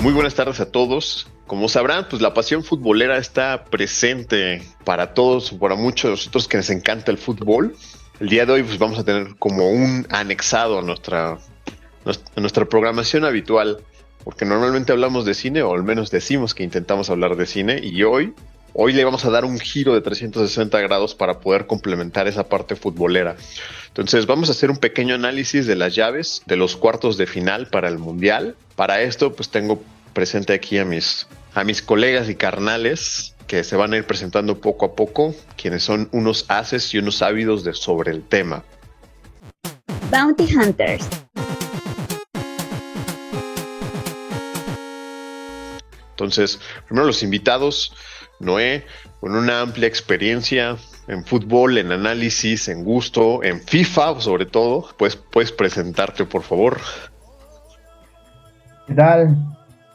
Muy buenas tardes a todos. Como sabrán, pues la pasión futbolera está presente para todos, para muchos de nosotros que les encanta el fútbol. El día de hoy pues vamos a tener como un anexado a nuestra, a nuestra programación habitual, porque normalmente hablamos de cine, o al menos decimos que intentamos hablar de cine, y hoy, hoy le vamos a dar un giro de 360 grados para poder complementar esa parte futbolera. Entonces vamos a hacer un pequeño análisis de las llaves de los cuartos de final para el Mundial. Para esto pues tengo presente aquí a mis, a mis colegas y carnales que se van a ir presentando poco a poco, quienes son unos haces y unos ávidos de sobre el tema. Bounty Hunters. Entonces, primero los invitados, Noé, con una amplia experiencia en fútbol, en análisis, en gusto, en FIFA sobre todo, pues puedes presentarte por favor. ¿Qué tal?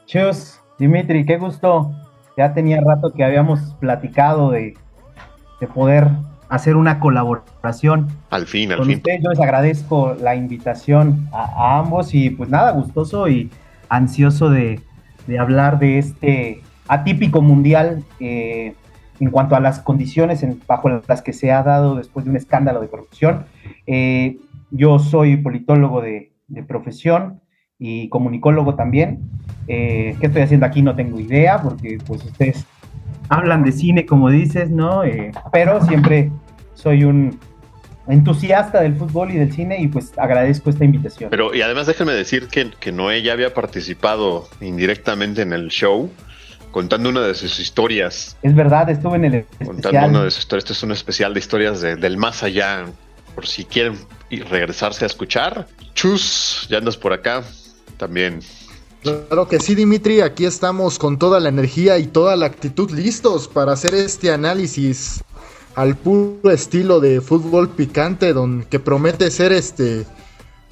Chus, Dimitri, qué gusto. Ya tenía rato que habíamos platicado de, poder hacer una colaboración. Al fin, al Con fin. Usted, yo les agradezco la invitación a, ambos y pues nada, gustoso y ansioso de, hablar de este atípico mundial eh, en cuanto a las condiciones en, bajo las que se ha dado después de un escándalo de corrupción. Eh, yo soy politólogo de, de profesión y comunicólogo también. Eh, ¿Qué estoy haciendo aquí? No tengo idea, porque pues ustedes hablan de cine, como dices, ¿no? Eh, pero siempre soy un entusiasta del fútbol y del cine y pues agradezco esta invitación. Pero y además déjenme decir que, que Noé ya había participado indirectamente en el show contando una de sus historias. Es verdad, estuve en el Contando una de sus historias. Este es un especial de historias del más allá. Por si quieren regresarse a escuchar. Chus, ya andas por acá también. Claro que sí, Dimitri, aquí estamos con toda la energía y toda la actitud listos para hacer este análisis al puro estilo de fútbol picante, don, que promete ser este,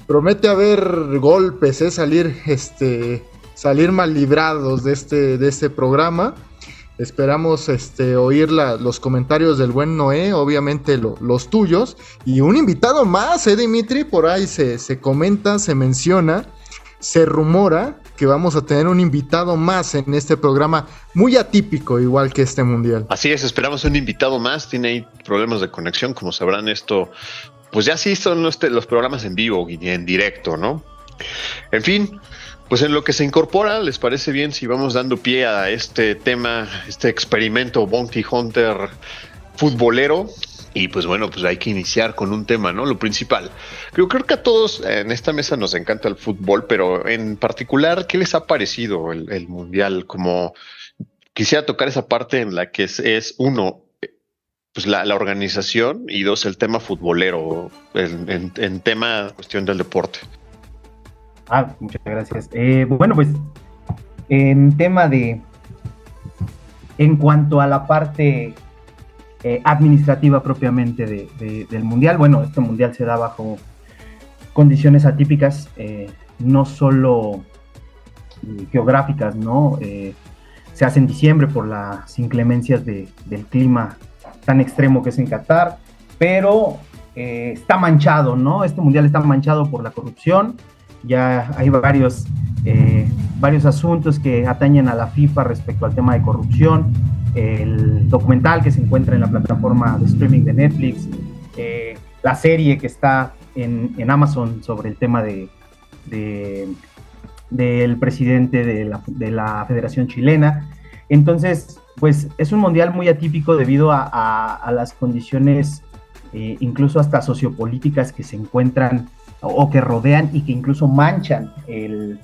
promete haber golpes, ¿eh? salir, este, salir mal librados de este, de este programa. Esperamos este, oír los comentarios del buen Noé, obviamente los tuyos. Y un invitado más, ¿eh, Dimitri? Por ahí se, se comenta, se menciona se rumora que vamos a tener un invitado más en este programa, muy atípico, igual que este mundial. Así es, esperamos un invitado más. Tiene ahí problemas de conexión, como sabrán, esto, pues ya sí son los, los programas en vivo y en directo, ¿no? En fin, pues en lo que se incorpora, ¿les parece bien si vamos dando pie a este tema, este experimento Bounty Hunter futbolero? Y pues bueno, pues hay que iniciar con un tema, ¿no? Lo principal. Yo creo que a todos en esta mesa nos encanta el fútbol, pero en particular, ¿qué les ha parecido el, Mundial? Como quisiera tocar esa parte en la que es, uno, pues la, organización y dos, el tema futbolero, en, tema cuestión del deporte. Ah, muchas gracias. Eh, bueno, pues en tema de, en cuanto a la parte eh, administrativa propiamente del Mundial. Bueno, este Mundial se da bajo condiciones atípicas, eh, no solo geográficas, ¿no? se hace en diciembre por las inclemencias del clima tan extremo que es en Qatar, pero está manchado, ¿no? Este Mundial está manchado por la corrupción, ya hay varios, varios asuntos que atañen a la FIFA respecto al tema de corrupción, el documental que se encuentra en la plataforma de streaming de Netflix, eh, la serie que está en, en, Amazon sobre el tema de, del presidente de la, de la, Federación Chilena. Entonces, pues es un mundial muy atípico debido a, a, las condiciones, eh, incluso hasta sociopolíticas que se encuentran o, que rodean y que incluso manchan el,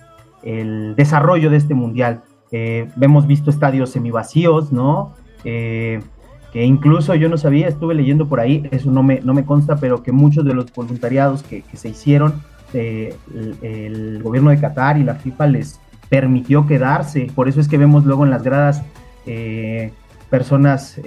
desarrollo de este mundial. Eh, hemos visto estadios semivacíos, ¿no? Eh, que incluso yo no sabía, estuve leyendo por ahí, eso no me, no me consta, pero que muchos de los voluntariados que, se hicieron, eh, el, gobierno de Qatar y la FIFA les permitió quedarse, por eso es que vemos luego en las gradas personas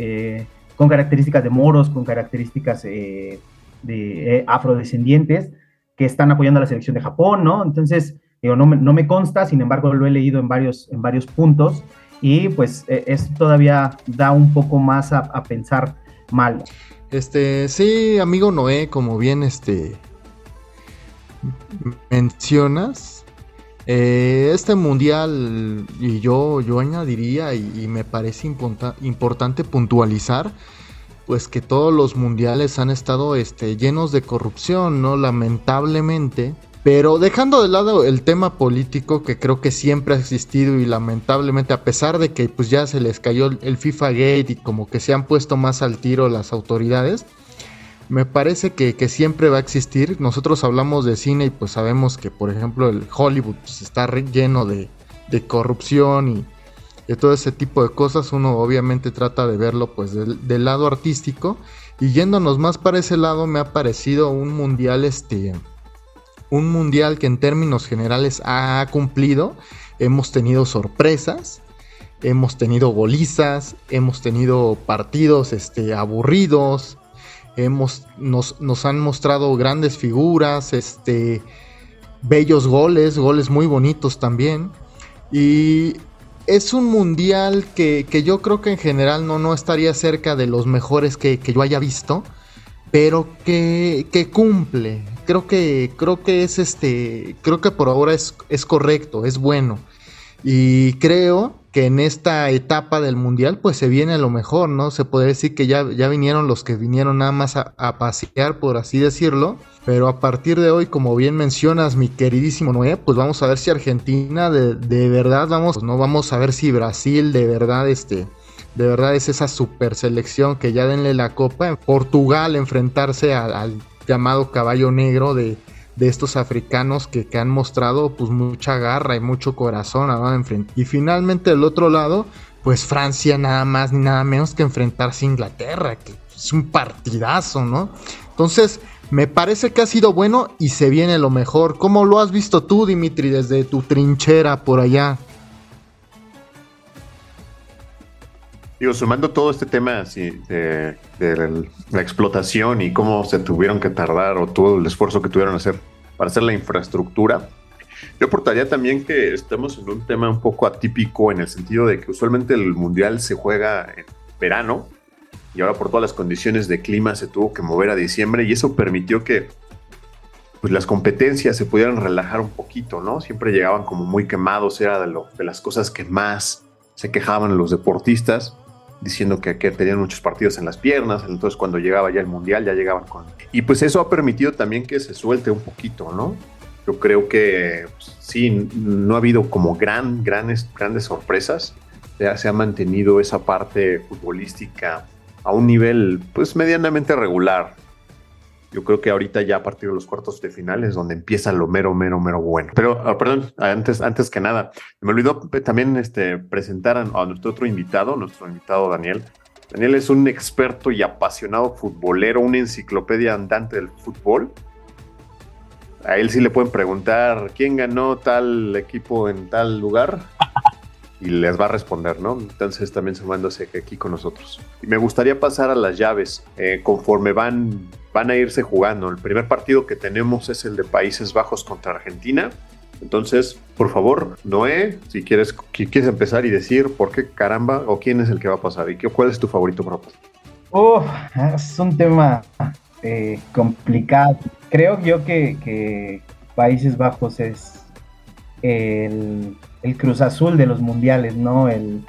con características de moros, con características de afrodescendientes, que están apoyando a la selección de Japón, ¿no? Entonces, no me, consta, sin embargo lo he leído en varios, en varios puntos y pues e, eso todavía da un poco más a, pensar mal. Este, sí, amigo Noé, como bien este mencionas, Eh, este mundial, y yo, yo añadiría, y, me parece importante puntualizar, pues que todos los mundiales han estado este, llenos de corrupción, ¿no? Lamentablemente. Pero dejando de lado el tema político que creo que siempre ha existido y lamentablemente a pesar de que pues ya se les cayó el FIFA Gate y como que se han puesto más al tiro las autoridades, me parece que, siempre va a existir. Nosotros hablamos de cine y pues sabemos que por ejemplo el Hollywood pues, está lleno de, corrupción y de todo ese tipo de cosas. Uno obviamente trata de verlo pues del, del, lado artístico y yéndonos más para ese lado me ha parecido un mundial este un mundial que en términos generales ha cumplido. Hemos tenido sorpresas, hemos tenido golizas, hemos tenido partidos este, aburridos, hemos, nos, nos, han mostrado grandes figuras, este, bellos goles, goles muy bonitos también. Y es un mundial que, yo creo que en general no, no estaría cerca de los mejores que, que yo haya visto pero que, que, cumple. Creo que, creo que es este, creo que por ahora es, es correcto, es bueno. Y creo que en esta etapa del mundial, pues se viene lo mejor, ¿no? Se puede decir que ya, ya vinieron los que vinieron nada más a, pasear, por así decirlo. Pero a partir de hoy, como bien mencionas, mi queridísimo Noé, pues vamos a ver si Argentina de, de verdad vamos, no vamos a ver si Brasil de verdad este de verdad es esa super selección que ya denle la copa. En Portugal enfrentarse al, llamado caballo negro de, estos africanos que, han mostrado pues mucha garra y mucho corazón a enfrentar. Y finalmente del otro lado, pues Francia nada más ni nada menos que enfrentarse a Inglaterra, que es un partidazo, ¿no? Entonces, me parece que ha sido bueno y se viene lo mejor. ¿Cómo lo has visto tú, Dimitri, desde tu trinchera por allá? Digo, sumando todo este tema así de, la explotación y cómo se tuvieron que tardar o todo el esfuerzo que tuvieron que hacer para hacer la infraestructura, yo aportaría también que estamos en un tema un poco atípico en el sentido de que usualmente el mundial se juega en verano y ahora por todas las condiciones de clima se tuvo que mover a diciembre y eso permitió que pues las competencias se pudieran relajar un poquito, ¿no? Siempre llegaban como muy quemados, era de, las cosas que más se quejaban los deportistas diciendo que, que, tenían muchos partidos en las piernas, entonces cuando llegaba ya el Mundial ya llegaban con... Y pues eso ha permitido también que se suelte un poquito, ¿no? Yo creo que pues, sí, no ha habido como gran, grandes, grandes sorpresas, ya se ha mantenido esa parte futbolística a un nivel pues medianamente regular. Yo creo que ahorita ya a partir de los cuartos de finales donde empieza lo mero, mero, mero bueno. Pero, ah, perdón, antes, antes que nada, me olvidó también este, presentar a, nuestro otro invitado, nuestro invitado Daniel. Daniel es un experto y apasionado futbolero, una enciclopedia andante del fútbol. A él sí le pueden preguntar quién ganó tal equipo en tal lugar y les va a responder, ¿no? Entonces también sumándose aquí con nosotros. Y me gustaría pasar a las llaves eh, conforme van, van a irse jugando. El primer partido que tenemos es el de Países Bajos contra Argentina. Entonces, por favor, Noé, si quieres, quieres empezar y decir por qué caramba o quién es el que va a pasar y qué, cuál es tu favorito para Oh, es un tema eh, complicado. Creo yo que Países Bajos es el el Cruz Azul de los mundiales, ¿no? El,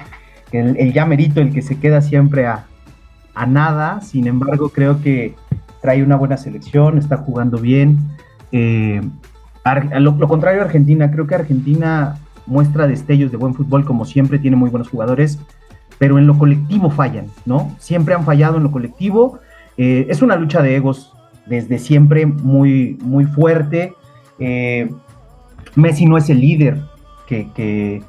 el, llamerito, el que se queda siempre a, nada. Sin embargo, creo que trae una buena selección, está jugando bien. Eh, lo, contrario a Argentina, creo que Argentina muestra destellos de buen fútbol, como siempre, tiene muy buenos jugadores, pero en lo colectivo fallan, ¿no? Siempre han fallado en lo colectivo. Eh, es una lucha de egos desde siempre muy, muy fuerte. Eh, Messi no es el líder que,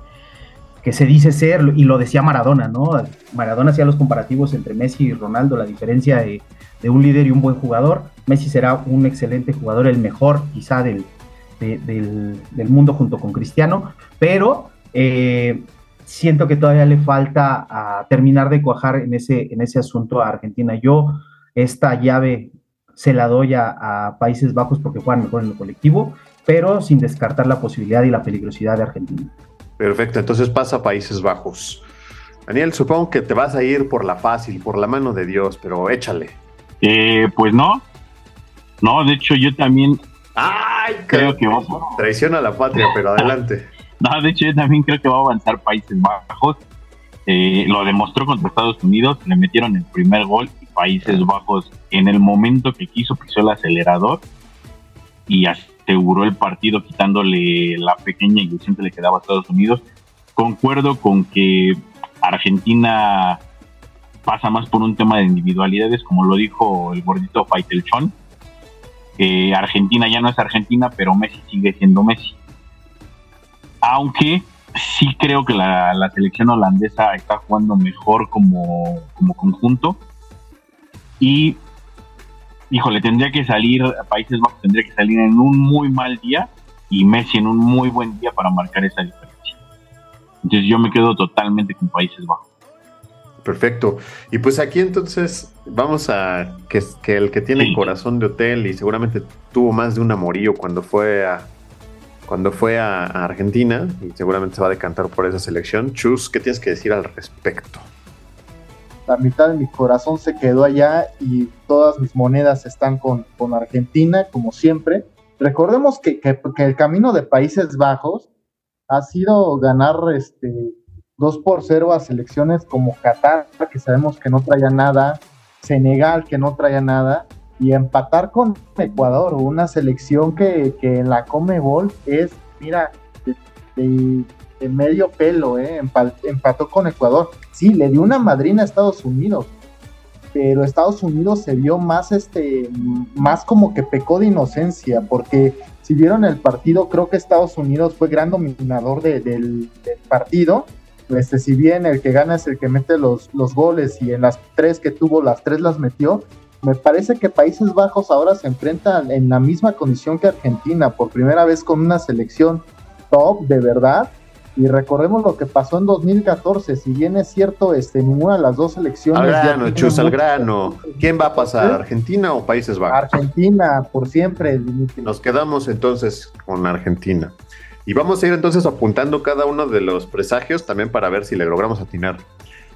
se dice ser, y lo decía Maradona, ¿no? Maradona hacía los comparativos entre Messi y Ronaldo, la diferencia de, un líder y un buen jugador. Messi será un excelente jugador, el mejor quizá del, del, mundo junto con Cristiano, pero eh, siento que todavía le falta terminar de cuajar en ese, en ese asunto a Argentina. Yo esta llave se la doy a, a Países Bajos porque juegan mejor en lo colectivo pero sin descartar la posibilidad y la peligrosidad de Argentina. Perfecto, entonces pasa a Países Bajos. Daniel, supongo que te vas a ir por la fácil, por la mano de Dios, pero échale. Eh, pues no, no, de hecho yo también... ¡Ah! creo que va Traición a la patria, pero adelante. No, de hecho, yo también creo que va a avanzar Países Bajos. Eh, lo demostró contra Estados Unidos, le metieron el primer gol y Países Bajos en el momento que quiso pisó el acelerador y aseguró el partido quitándole la pequeña ilusión que le quedaba a Estados Unidos. Concuerdo con que Argentina pasa más por un tema de individualidades, como lo dijo el gordito Faitelchon. Eh, Argentina ya no es Argentina, pero Messi sigue siendo Messi. Aunque sí creo que la, selección holandesa está jugando mejor como, como conjunto. Y, híjole, tendría que salir, Países Bajos tendría que salir en un muy mal día y Messi en un muy buen día para marcar esa diferencia. Entonces yo me quedo totalmente con Países Bajos. Perfecto. Y pues aquí entonces vamos a que, que el que tiene corazón de hotel y seguramente tuvo más de un amorío cuando fue a cuando fue a, Argentina y seguramente se va a decantar por esa selección. Chus, ¿qué tienes que decir al respecto? La mitad de mi corazón se quedó allá y todas mis monedas están con, con Argentina, como siempre. Recordemos que, que, el camino de Países Bajos ha sido ganar este, 2 por 0 a selecciones como Qatar, que sabemos que no traía nada, Senegal, que no traía nada, y empatar con Ecuador, una selección que, que en la Comebol es, mira, de, medio pelo, ¿eh? empató con Ecuador. Sí, le dio una madrina a Estados Unidos, pero Estados Unidos se vio más, este, más como que pecó de inocencia, porque si vieron el partido, creo que Estados Unidos fue gran dominador del, del, partido. Este, si bien el que gana es el que mete los, los goles y en las tres que tuvo, las tres las metió, me parece que Países Bajos ahora se enfrentan en la misma condición que Argentina, por primera vez con una selección top de verdad. Y recordemos lo que pasó en 2014, si bien es cierto, este, ninguna de las dos selecciones... Al grano, Chus, al grano. ¿Quién va a pasar, Argentina o Países Bajos? Argentina, por siempre, Nos quedamos entonces con Argentina. Y vamos a ir entonces apuntando cada uno de los presagios también para ver si le logramos atinar.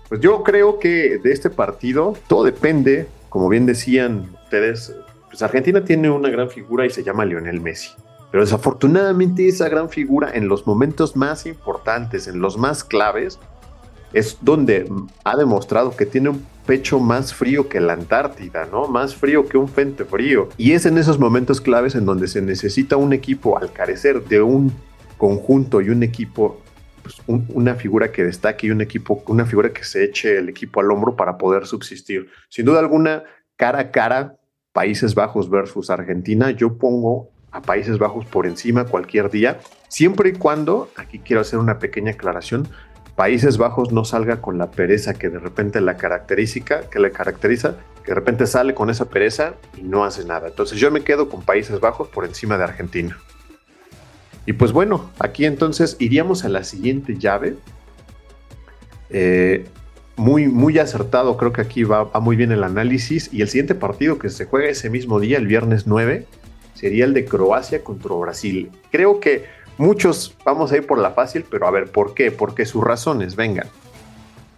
Pues yo creo que de este partido todo depende como bien decían ustedes, pues Argentina tiene una gran figura y se llama Lionel Messi. Pero desafortunadamente esa gran figura en los momentos más importantes, en los más claves, es donde ha demostrado que tiene un pecho más frío que la Antártida, ¿no? Más frío que un frente frío. Y es en esos momentos claves en donde se necesita un equipo al carecer de un conjunto y un equipo pues, una figura que destaque y un equipo, una figura que se eche el equipo al hombro para poder subsistir. Sin duda alguna, cara a cara, Países Bajos versus Argentina, yo pongo a Países Bajos por encima cualquier día, siempre y cuando, aquí quiero hacer una pequeña aclaración, Países Bajos no salga con la pereza que de repente la característica, que le caracteriza, que de repente sale con esa pereza y no hace nada. Entonces yo me quedo con Países Bajos por encima de Argentina. Y pues bueno, aquí entonces iríamos a la siguiente llave. Eh, muy, muy acertado, creo que aquí va, muy bien el análisis. Y el siguiente partido que se juega ese mismo día, el viernes 9, sería el de Croacia contra Brasil. Creo que muchos vamos a ir por la fácil, pero a ver, ¿por qué? Porque sus razones, vengan.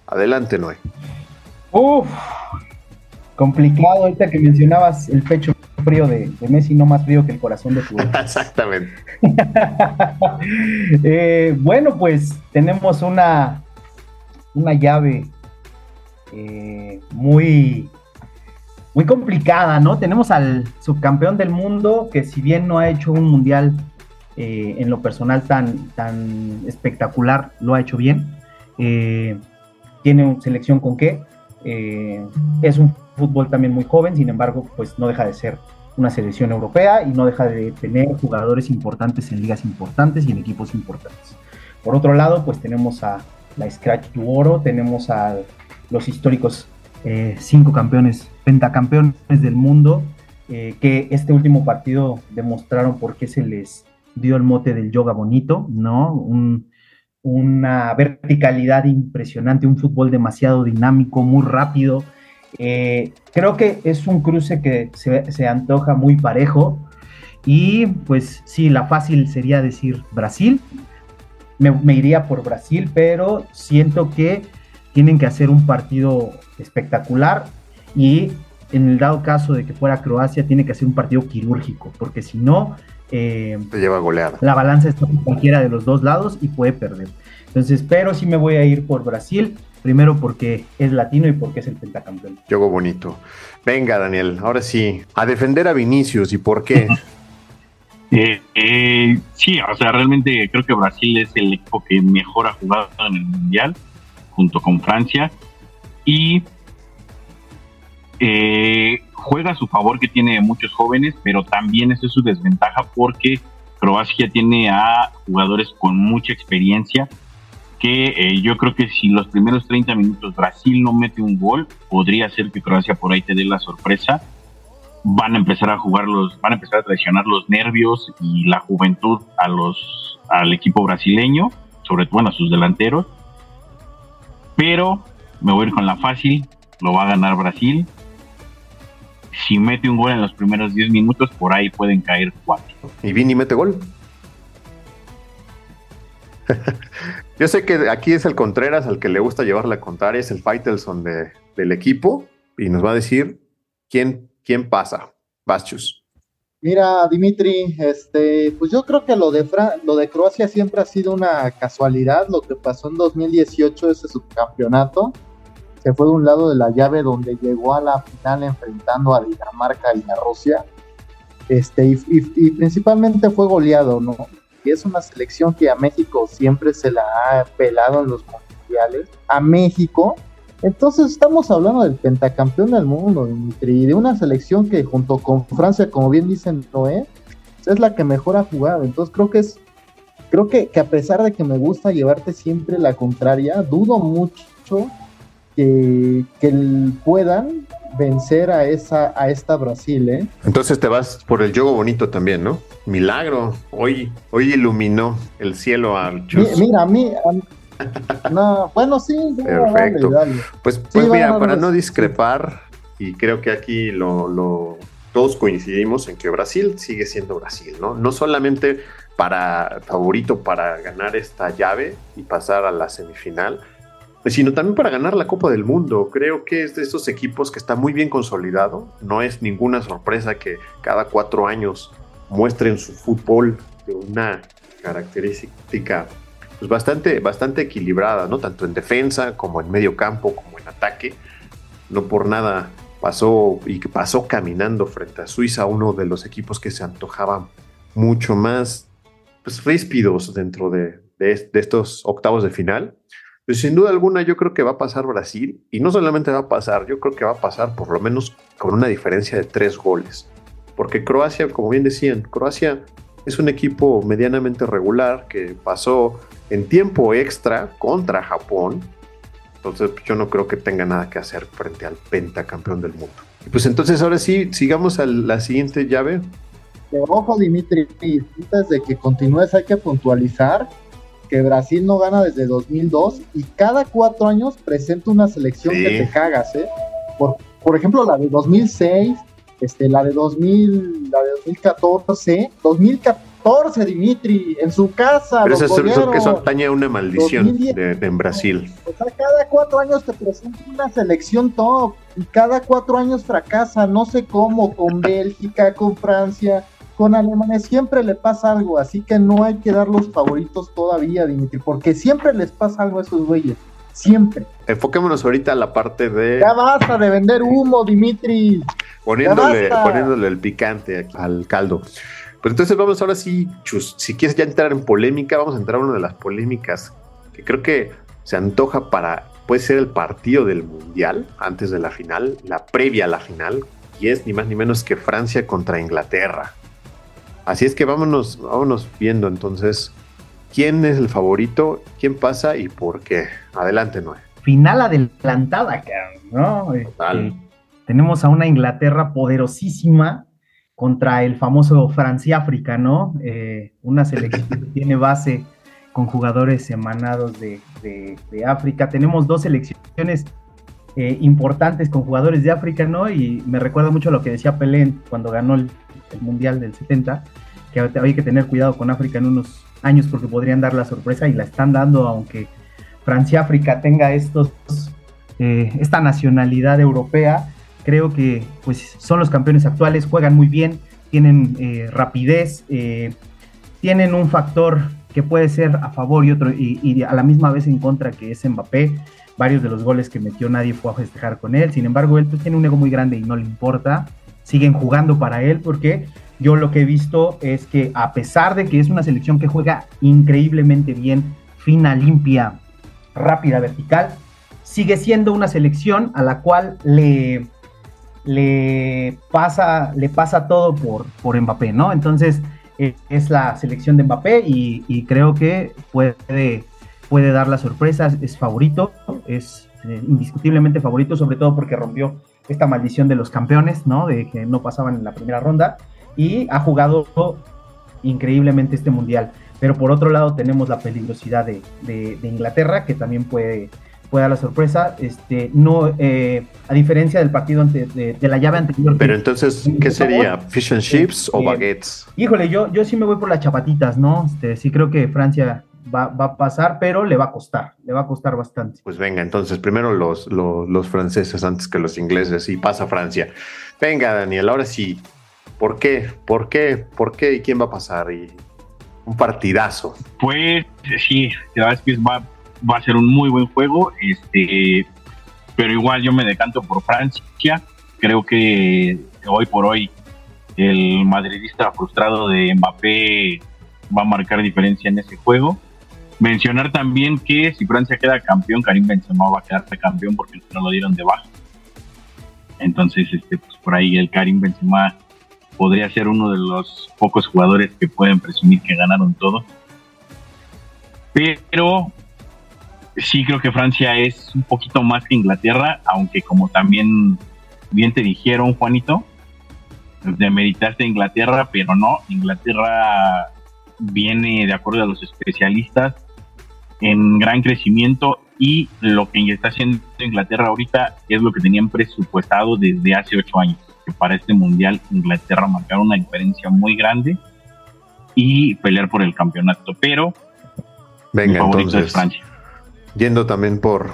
Adelante, Noé. Uf, complicado ahorita que mencionabas el pecho frío de, Messi, no más frío que el corazón de tu. Exactamente. Eh, bueno, pues tenemos una, una llave eh, muy, muy complicada, ¿no? Tenemos al subcampeón del mundo que si bien no ha hecho un mundial eh, en lo personal tan, tan espectacular, lo ha hecho bien. tiene selección con qué. es un fútbol también muy joven, sin embargo, pues no deja de ser una selección europea y no deja de tener jugadores importantes en ligas importantes y en equipos importantes. Por otro lado, pues tenemos a la Scratch Oro, tenemos a los históricos eh, cinco campeones, pentacampeones del mundo, eh, que este último partido demostraron por qué se les dio el mote del yoga bonito, ¿no? una verticalidad impresionante, un fútbol demasiado dinámico, muy rápido, eh, creo que es un cruce que se, antoja muy parejo. Y pues sí, la fácil sería decir Brasil. Me, iría por Brasil, pero siento que tienen que hacer un partido espectacular y en el dado caso de que fuera Croacia, tiene que hacer un partido quirúrgico, porque si no, eh, Te lleva goleada. la balanza está en cualquiera de los dos lados y puede perder. Entonces, pero sí me voy a ir por Brasil, primero porque es latino y porque es el pentacampeón. Juego bonito. Venga, Daniel, ahora sí, a defender a Vinicius y por qué. Eh, eh, sí, o sea, realmente creo que Brasil es el equipo que mejor ha jugado en el Mundial, junto con Francia. Y eh, juega a su favor que tiene muchos jóvenes, pero también eso es su desventaja porque Croacia tiene a jugadores con mucha experiencia que eh, yo creo que si los primeros 30 minutos Brasil no mete un gol, podría ser que Croacia por ahí te dé la sorpresa. Van a empezar a jugar los, van a empezar a traicionar los nervios y la juventud a los, al equipo brasileño, sobre todo a sus delanteros. Pero me voy a ir con la fácil, lo va a ganar Brasil. Si mete un gol en los primeros 10 minutos, por ahí pueden caer cuatro. Y Vini mete gol. Yo sé que aquí es el Contreras al que le gusta llevar la contraria, es el Faitelson de, del equipo y nos va a decir quién, quién pasa. Bastius. Mira, Dimitri, este, pues yo creo que lo de Fra- lo de Croacia siempre ha sido una casualidad. Lo que pasó en 2018, ese subcampeonato, se fue de un lado de la llave donde llegó a la final enfrentando a Dinamarca y a Rusia. Este, y, principalmente fue goleado, ¿no? Y es una selección que a México siempre se la ha pelado en los mundiales. A México, entonces estamos hablando del pentacampeón del mundo, Dimitri, y de una selección que junto con Francia, como bien dicen Noé, es la que mejor ha jugado. Entonces creo que es, creo que a pesar de que me gusta llevarte siempre la contraria, dudo mucho que, puedan vencer a esa, a esta Brasil, ¿eh? Entonces te vas por el juego bonito también, ¿no? Milagro. Hoy, hoy iluminó el cielo al Chus. mira, a mí, a- no, bueno, sí, Perfecto. dale, dale. Pues, pues va, mira, va, para no sí. discrepar, y creo que aquí lo, lo- todos coincidimos en que Brasil sigue siendo Brasil, ¿no? No solamente para favorito para ganar esta llave y pasar a la semifinal, sino también para ganar la Copa del Mundo. Creo que es de estos equipos que está muy bien consolidado. No es ninguna sorpresa que cada cuatro años muestren su fútbol de una característica pues bastante, bastante equilibrada, ¿no? Tanto en defensa como en medio campo, como en ataque. No por nada pasó y pasó caminando frente a Suiza, uno de los equipos que se antojaban mucho más pues, ríspidos dentro de, de, de estos octavos de final. Pues sin duda alguna yo creo que va a pasar Brasil y no solamente va a pasar, yo creo que va a pasar por lo menos con una diferencia de tres goles. Porque Croacia, como bien decían, Croacia es un equipo medianamente regular que pasó en tiempo extra contra Japón. Entonces pues, yo no creo que tenga nada que hacer frente al pentacampeón del mundo. Y pues entonces ahora sí, sigamos a la siguiente llave. Ojo, Dimitri, antes de que continúes hay que puntualizar que Brasil no gana desde 2002 y cada cuatro años presenta una selección Sí. que te cagas, ¿eh? Por, por ejemplo, la de 2006, este, la de 2000, la de 2014, 2014, Dimitri, en su casa. Pero eso, eso, eso, atañe a una maldición 2010. de, de- en Brasil. O sea, cada cuatro años te presenta una selección top y cada cuatro años fracasa, no sé cómo, con Bélgica, con Francia, con Alemania, siempre le pasa algo, así que no hay que dar los favoritos todavía, Dimitri, porque siempre les pasa algo a esos güeyes, siempre. Enfoquémonos ahorita a la parte de Ya basta de vender humo, Dimitri. poniéndole, poniéndole el picante al caldo. Pues entonces vamos ahora sí, Chus, si quieres ya entrar en polémica, vamos a entrar a una de las polémicas que creo que se antoja para, puede ser el partido del Mundial antes de la final, la previa a la final, y es ni más ni menos que Francia contra Inglaterra. Así es que vámonos, vámonos viendo entonces quién es el favorito, quién pasa y por qué. Adelante, Noé. Final adelantada, ¿no? Total. Este, tenemos a una Inglaterra poderosísima contra el famoso Francia-África, ¿no? Eh, una selección que tiene base con jugadores emanados de, de- de África. Tenemos dos selecciones eh, importantes con jugadores de África, ¿no? Y me recuerda mucho a lo que decía Pelé cuando ganó el, el Mundial del 70, que había que tener cuidado con África en unos años porque podrían dar la sorpresa y la están dando, aunque Francia-África tenga estos, eh, esta nacionalidad europea, creo que pues son los campeones actuales, juegan muy bien, tienen eh, rapidez, eh, tienen un factor que puede ser a favor y otro, y, a la misma vez en contra, que es Mbappé. Varios de los goles que metió nadie fue a festejar con él. Sin embargo, él pues, tiene un ego muy grande y no le importa. Siguen jugando para él porque yo lo que he visto es que a pesar de que es una selección que juega increíblemente bien, fina, limpia, rápida, vertical, sigue siendo una selección a la cual le, le, pasa, le pasa todo por, por Mbappé, ¿no? Entonces eh, es la selección de Mbappé y, creo que puede, puede dar la sorpresa, es favorito, es eh, indiscutiblemente favorito, sobre todo porque rompió esta maldición de los campeones, ¿no? De que no pasaban en la primera ronda y ha jugado increíblemente este mundial. Pero por otro lado tenemos la peligrosidad de, Inglaterra, que también puede, puede dar la sorpresa. Este, no, eh, a diferencia del partido de, la llave anterior. Pero entonces, ¿qué sería? ¿Fish and chips o baguettes? Híjole, yo, yo sí me voy por las chapatitas, ¿no? Este, sí creo que Francia Va, va, a pasar, pero le va a costar, le va a costar bastante. Pues venga, entonces primero los, los, los, franceses antes que los ingleses y pasa Francia. Venga, Daniel, ahora sí, ¿Por qué? ¿Por qué? ¿Por qué? ¿Y quién va a pasar? Y un partidazo. Pues sí, la verdad es que va, va a ser un muy buen juego, este, pero igual yo me decanto por Francia. Creo que hoy por hoy el madridista frustrado de Mbappé va a marcar diferencia en ese juego. Mencionar también que si Francia queda campeón, Karim Benzema va a quedarse campeón porque no lo dieron de baja. Entonces, este, pues por ahí el Karim Benzema podría ser uno de los pocos jugadores que pueden presumir que ganaron todo. Pero sí creo que Francia es un poquito más que Inglaterra, aunque como también bien te dijeron, Juanito, de meditarte Inglaterra, pero no, Inglaterra viene, de acuerdo a los especialistas, en gran crecimiento y lo que está haciendo Inglaterra ahorita es lo que tenían presupuestado desde hace ocho años que para este mundial Inglaterra marcar una diferencia muy grande y pelear por el campeonato. Pero venga, entonces, Francia. Yendo también por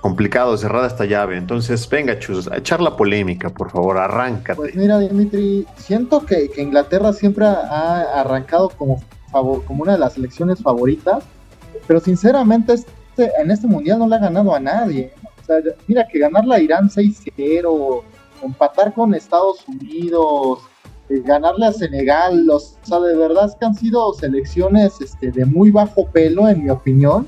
complicado, cerrada esta llave. Entonces, venga, Chus, a echar la polémica, por favor, arráncate. Pues mira, Dimitri, siento que, Inglaterra siempre ha arrancado como, favor, como una de las selecciones favoritas, pero sinceramente este, en este mundial no le ha ganado a nadie. Mira que ganarla a Irán 6-0, empatar con Estados Unidos, eh, ganarle a Senegal, los, o sea, de verdad es que han sido selecciones este, de muy bajo pelo, en mi opinión.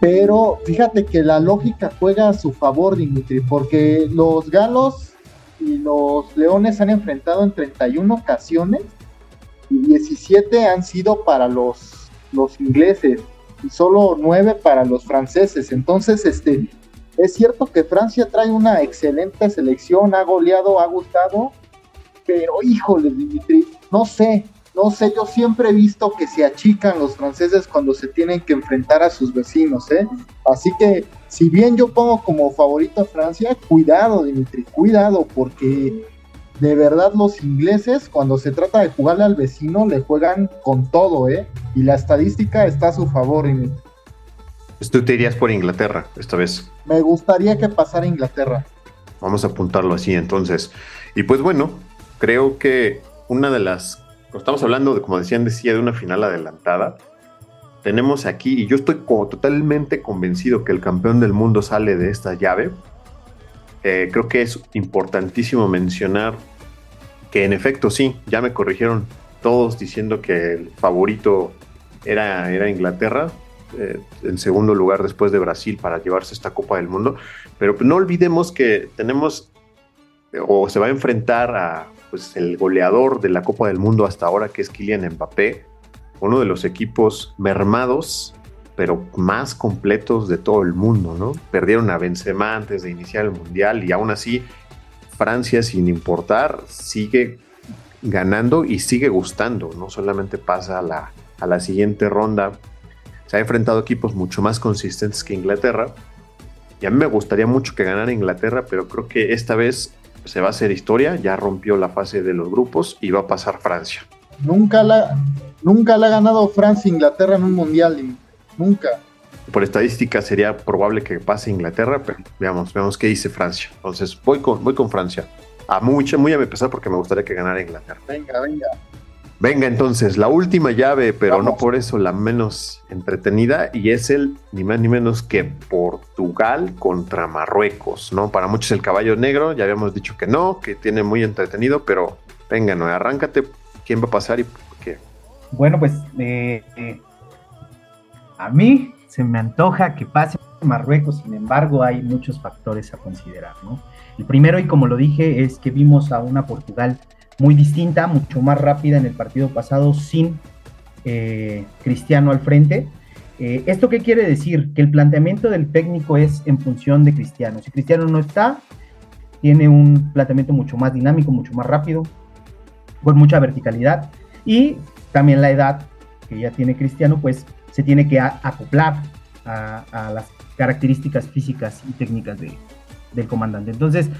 Pero fíjate que la lógica juega a su favor, Dimitri, porque los galos y los leones se han enfrentado en 31 ocasiones y 17 han sido para los, los ingleses y solo 9 para los franceses. Entonces, este, es cierto que Francia trae una excelente selección, ha goleado, ha gustado, pero híjole, Dimitri, no sé, no sé, yo siempre he visto que se achican los franceses cuando se tienen que enfrentar a sus vecinos, ¿eh? Así que, si bien yo pongo como favorito a Francia, cuidado, Dimitri, cuidado, porque de verdad los ingleses, cuando se trata de jugarle al vecino, le juegan con todo, ¿eh? Y la estadística está a su favor. Pues tú te irías por Inglaterra esta vez. Me gustaría que pasara Inglaterra. Vamos a apuntarlo así entonces. Y pues bueno, creo que una de las... Estamos hablando, de, como decían, decía, de una final adelantada. Tenemos aquí, y yo estoy como totalmente convencido que el campeón del mundo sale de esta llave. Eh, creo que es importantísimo mencionar que en efecto sí, ya me corrigieron todos diciendo que el favorito era, era Inglaterra eh, en segundo lugar después de Brasil para llevarse esta Copa del Mundo. Pero no olvidemos que tenemos o se va a enfrentar a pues, el goleador de la Copa del Mundo hasta ahora, que es Kylian Mbappé, uno de los equipos mermados, pero más completos de todo el mundo, ¿no? Perdieron a Benzema antes de iniciar el Mundial y aún así Francia, sin importar, sigue ganando y sigue gustando, no solamente pasa a la, a la siguiente ronda se ha enfrentado equipos mucho más consistentes que Inglaterra. Y a mí me gustaría mucho que ganara Inglaterra, pero creo que esta vez se va a hacer historia. Ya rompió la fase de los grupos y va a pasar Francia. Nunca la, nunca la ha ganado Francia Inglaterra en un mundial. Nunca. Por estadística sería probable que pase Inglaterra, pero veamos, veamos qué dice Francia. Entonces voy con, voy con Francia. A mucha, muy a mi pesar porque me gustaría que ganara Inglaterra. Venga, venga. Venga entonces, la última llave, pero no por eso la menos entretenida, y es el ni más ni menos que Portugal contra Marruecos, ¿no? Para muchos el caballo negro, ya habíamos dicho que no, que tiene muy entretenido, pero venga, no, arráncate, ¿quién va a pasar y por qué? Bueno, pues eh, eh, a mí se me antoja que pase Marruecos, sin embargo hay muchos factores a considerar, ¿no? El primero, y como lo dije, es que vimos a una Portugal muy distinta, mucho más rápida en el partido pasado, sin eh, Cristiano al frente. Eh, ¿Esto qué quiere decir? Que el planteamiento del técnico es en función de Cristiano. Si Cristiano no está, tiene un planteamiento mucho más dinámico, mucho más rápido, con mucha verticalidad. Y también la edad que ya tiene Cristiano, pues se tiene que acoplar a, a las características físicas y técnicas de- del comandante. Entonces,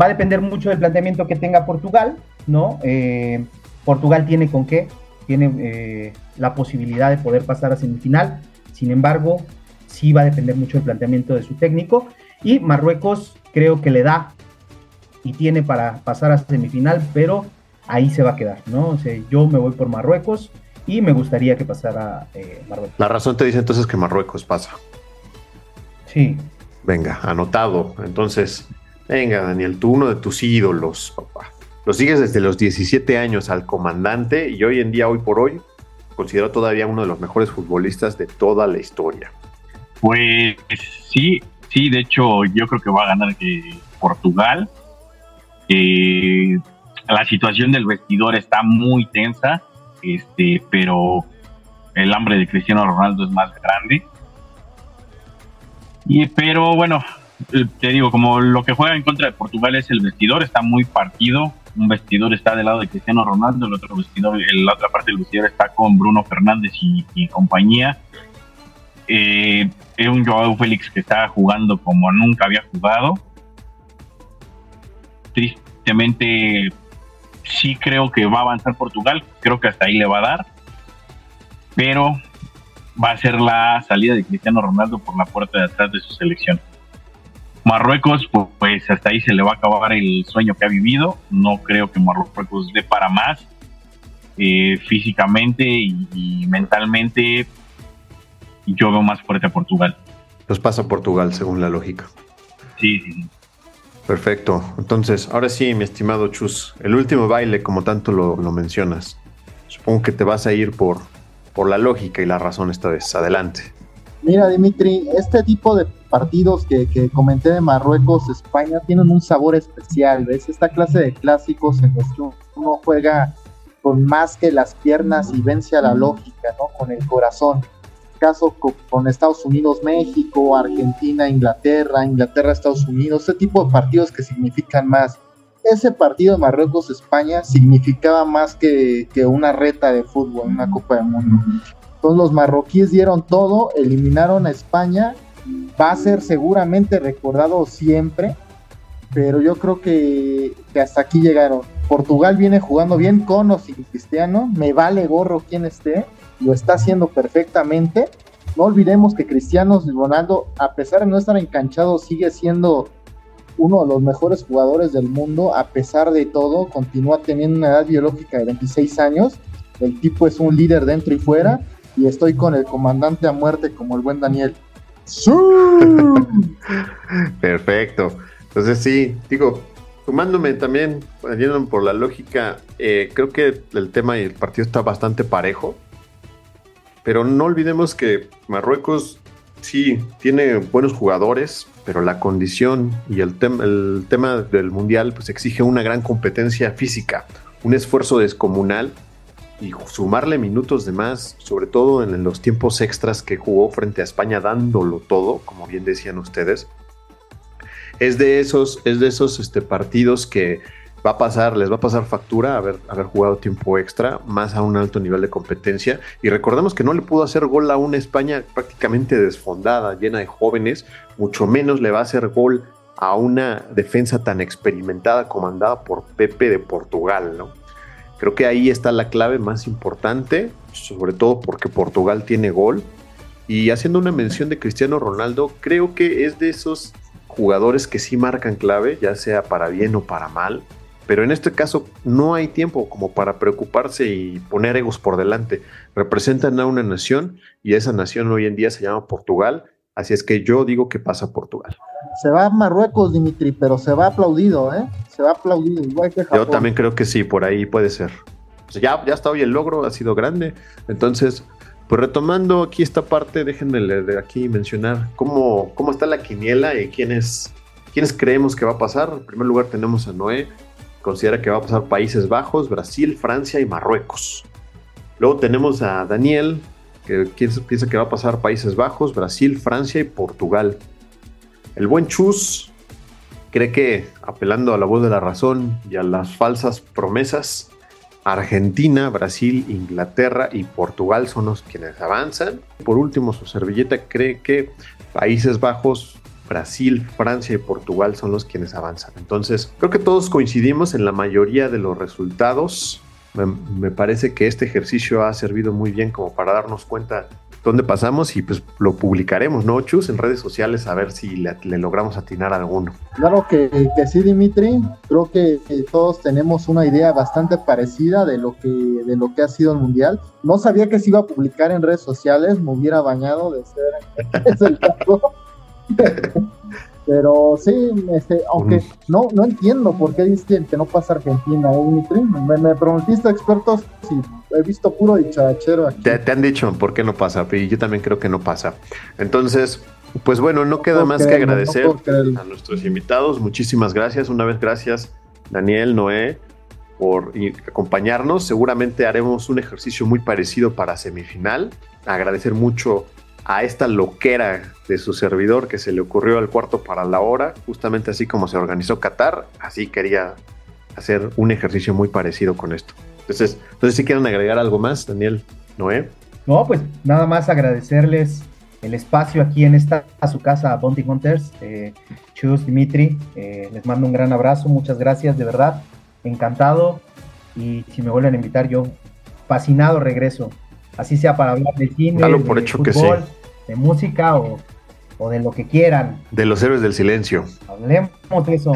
va a depender mucho del planteamiento que tenga Portugal, ¿no? Eh, Portugal tiene con qué, tiene eh, la posibilidad de poder pasar a semifinal, sin embargo, sí va a depender mucho del planteamiento de su técnico, y Marruecos creo que le da y tiene para pasar a semifinal, pero ahí se va a quedar, ¿no? O sea, yo me voy por Marruecos y me gustaría que pasara eh, Marruecos. La razón te dice entonces que Marruecos pasa. Sí, Venga, anotado. Entonces, venga, Daniel, tú uno de tus ídolos, papá. Lo sigues desde los 17 años al comandante y hoy en día, hoy por hoy, considero todavía uno de los mejores futbolistas de toda la historia. Pues sí, sí, de hecho yo creo que va a ganar que Portugal. Eh, la situación del vestidor está muy tensa, este, pero el hambre de Cristiano Ronaldo es más grande. Y pero bueno, eh, te digo, como lo que juega en contra de Portugal es el vestidor, está muy partido. Un vestidor está del lado de Cristiano Ronaldo, el otro vestidor, la otra parte del vestidor está con Bruno Fernández y, compañía. Eh, es un Joao Félix que está jugando como nunca había jugado. Tristemente, sí creo que va a avanzar Portugal, creo que hasta ahí le va a dar, pero va a ser la salida de Cristiano Ronaldo por la puerta de atrás de su selección. Marruecos, pu- pues hasta ahí se le va a acabar el sueño que ha vivido. No creo que Marruecos dé para más eh, físicamente y, y mentalmente. Yo veo más fuerte a Portugal. Los pasa Portugal, según la lógica. Sí, sí, sí. Perfecto. Entonces, ahora sí, mi estimado Chus, el último baile, como tanto lo, lo mencionas. Supongo que te vas a ir por, por la lógica y la razón esta vez. Adelante. Mira, Dimitri, este tipo de partidos que, que comenté de Marruecos, España, tienen un sabor especial, ¿ves? Esta clase de clásicos en los que uno juega con más que las piernas y vence a la lógica, ¿no? Con el corazón. Caso co- con Estados Unidos, México, Argentina, Inglaterra, Inglaterra, Estados Unidos, este tipo de partidos que significan más. Ese partido de Marruecos-España significaba más que, que una reta de fútbol, una Copa del Mundo. Entonces los marroquíes dieron todo, eliminaron a España, va a ser seguramente recordado siempre, pero yo creo que, que hasta aquí llegaron. Portugal viene jugando bien con o sin Cristiano, me vale gorro quien esté, lo está haciendo perfectamente. No olvidemos que Cristiano Ronaldo, a pesar de no estar enganchado, sigue siendo uno de los mejores jugadores del mundo, a pesar de todo, continúa teniendo una edad biológica de 26 años. El tipo es un líder dentro y fuera y estoy con el comandante a muerte como el buen Daniel. Perfecto. Entonces sí, digo, sumándome también, por la lógica, eh, creo que el tema y el partido está bastante parejo, pero no olvidemos que Marruecos sí tiene buenos jugadores, pero la condición y el, el tema del mundial pues exige una gran competencia física, un esfuerzo descomunal y sumarle minutos de más, sobre todo en los tiempos extras que jugó frente a España dándolo todo, como bien decían ustedes. Es de esos, es de esos este, partidos que va a pasar, les va a pasar factura haber, haber jugado tiempo extra, más a un alto nivel de competencia. Y recordemos que no le pudo hacer gol a una España prácticamente desfondada, llena de jóvenes, mucho menos le va a hacer gol a una defensa tan experimentada comandada por Pepe de Portugal, ¿no? Creo que ahí está la clave más importante, sobre todo porque Portugal tiene gol. Y haciendo una mención de Cristiano Ronaldo, creo que es de esos jugadores que sí marcan clave, ya sea para bien o para mal. Pero en este caso no hay tiempo como para preocuparse y poner egos por delante. Representan a una nación y esa nación hoy en día se llama Portugal, así es que yo digo que pasa Portugal. Se va a Marruecos, Dimitri, pero se va aplaudido, ¿eh? Se va aplaudido, igual que Japón. Yo también creo que sí, por ahí puede ser. ya, ya está hoy el logro, ha sido grande, entonces pues retomando aquí esta parte, déjenme de aquí mencionar cómo, cómo está la quiniela y quiénes, quiénes creemos que va a pasar. En primer lugar tenemos a Noé, considera que va a pasar Países Bajos, Brasil, Francia y Marruecos. Luego tenemos a Daniel, que piensa que va a pasar Países Bajos, Brasil, Francia y Portugal. El buen Chus cree que, apelando a la voz de la razón y a las falsas promesas, Argentina, Brasil, Inglaterra y Portugal son los quienes avanzan. Por último, su servilleta cree que Países Bajos, Brasil, Francia y Portugal son los quienes avanzan. Entonces, creo que todos coincidimos en la mayoría de los resultados. Me, me parece que este ejercicio ha servido muy bien como para darnos cuenta dónde pasamos y pues lo publicaremos, ¿no, Chus? En redes sociales a ver si le, logramos atinar a alguno. Claro que, que, sí, Dimitri. Creo que todos tenemos una idea bastante parecida de lo que, de lo que ha sido el Mundial. No sabía que se iba a publicar en redes sociales, me hubiera bañado de ser es el caso. Pero sí, este, aunque no, no entiendo por qué dicen que no pasa Argentina, ¿eh? Me, me prometiste expertos, sí, he visto puro dicharachero aquí. Te, han dicho por qué no pasa, y yo también creo que no pasa. Entonces, pues bueno, no queda más que agradecer a nuestros invitados. Muchísimas gracias. Una vez gracias, Daniel, Noé, por acompañarnos. Seguramente haremos un ejercicio muy parecido para semifinal. Agradecer mucho a esta loquera de su servidor que se le ocurrió al cuarto para la hora, justamente así como se organizó Qatar, así quería hacer un ejercicio muy parecido con esto. Entonces, entonces si quieren agregar algo más, Daniel, Noé. No, pues nada más agradecerles el espacio aquí en esta a su casa Bounty Hunters. Eh, Chus, Dimitri, eh, les mando un gran abrazo, muchas gracias, de verdad, encantado. Y si me vuelven a invitar, yo fascinado regreso así sea para hablar de cine, de, por hecho que sí. de música o, o, de lo que quieran. De los héroes del silencio. Hablemos de eso.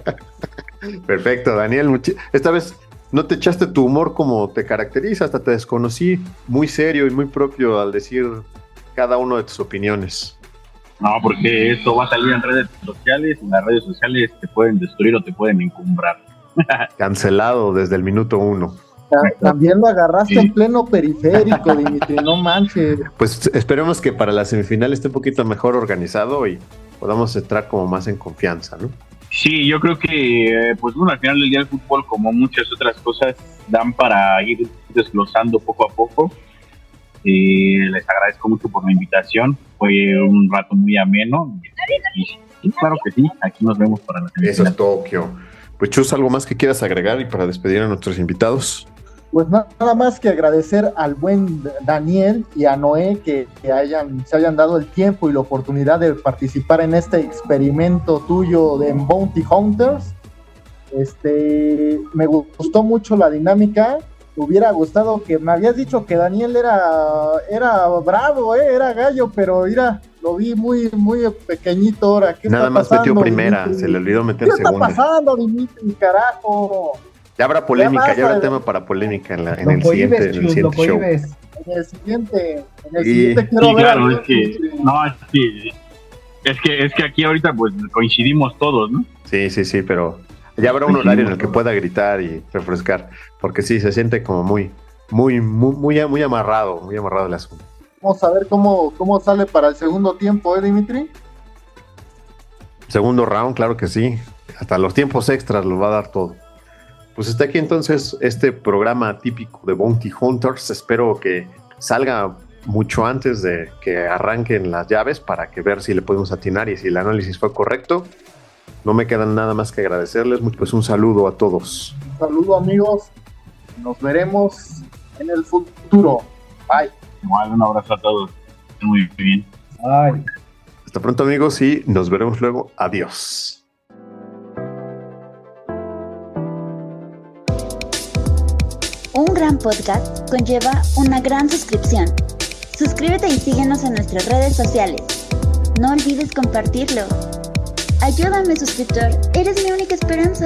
Perfecto, Daniel. Esta vez no te echaste tu humor como te caracteriza, hasta te desconocí muy serio y muy propio al decir cada uno de tus opiniones. No, porque esto va a salir en redes sociales y las redes sociales te pueden destruir o te pueden encumbrar. Cancelado desde el minuto uno. También lo agarraste en pleno periférico, Dimitri, no manches. Pues esperemos que para la semifinal esté un poquito mejor organizado y podamos entrar como más en confianza, ¿no? Sí, yo creo que, pues bueno, al final del día el fútbol, como muchas otras cosas, dan para ir desglosando poco a poco. les agradezco mucho por la invitación, fue un rato muy ameno. Y, claro que sí, aquí nos vemos para la semifinal. Eso es Tokio. Pues Chus, ¿algo más que quieras agregar y para despedir a nuestros invitados? Pues nada más que agradecer al buen Daniel y a Noé que, hayan, se hayan dado el tiempo y la oportunidad de participar en este experimento tuyo de Bounty Hunters. Este, me gustó mucho la dinámica. Me hubiera gustado que me habías dicho que Daniel era, era bravo, eh, era gallo, pero mira, lo vi muy, muy pequeñito ahora. Nada más metió primera, se le olvidó meter segunda. ¿Qué está pasando, Dimitri, carajo? Ya habrá polémica, ya, habrá tema para polémica en, el, siguiente, en el siguiente show. En el siguiente, en el siguiente quiero ver. Claro, es que, no, es que, es que, es que aquí ahorita pues coincidimos todos, ¿no? Sí, sí, sí, pero ya habrá un horario en el que pueda gritar y refrescar, porque sí, se siente como muy, muy, muy, muy, muy amarrado, muy amarrado el asunto. Vamos a ver cómo, cómo sale para el segundo tiempo, ¿eh, Dimitri? Segundo round, claro que sí. Hasta los tiempos extras lo va a dar todo. Pues está aquí entonces este programa típico de Bounty Hunters. Espero que salga mucho antes de que arranquen las llaves para que ver si le podemos atinar y si el análisis fue correcto. No me quedan nada más que agradecerles. Pues un saludo a todos. Un saludo amigos. Nos veremos en el futuro. Bye. un abrazo a todos. Muy bien. Bye. Hasta pronto amigos y nos veremos luego. Adiós. Un gran podcast conlleva una gran suscripción. Suscríbete y síguenos en nuestras redes sociales. No olvides compartirlo. Ayúdame suscriptor, eres mi única esperanza.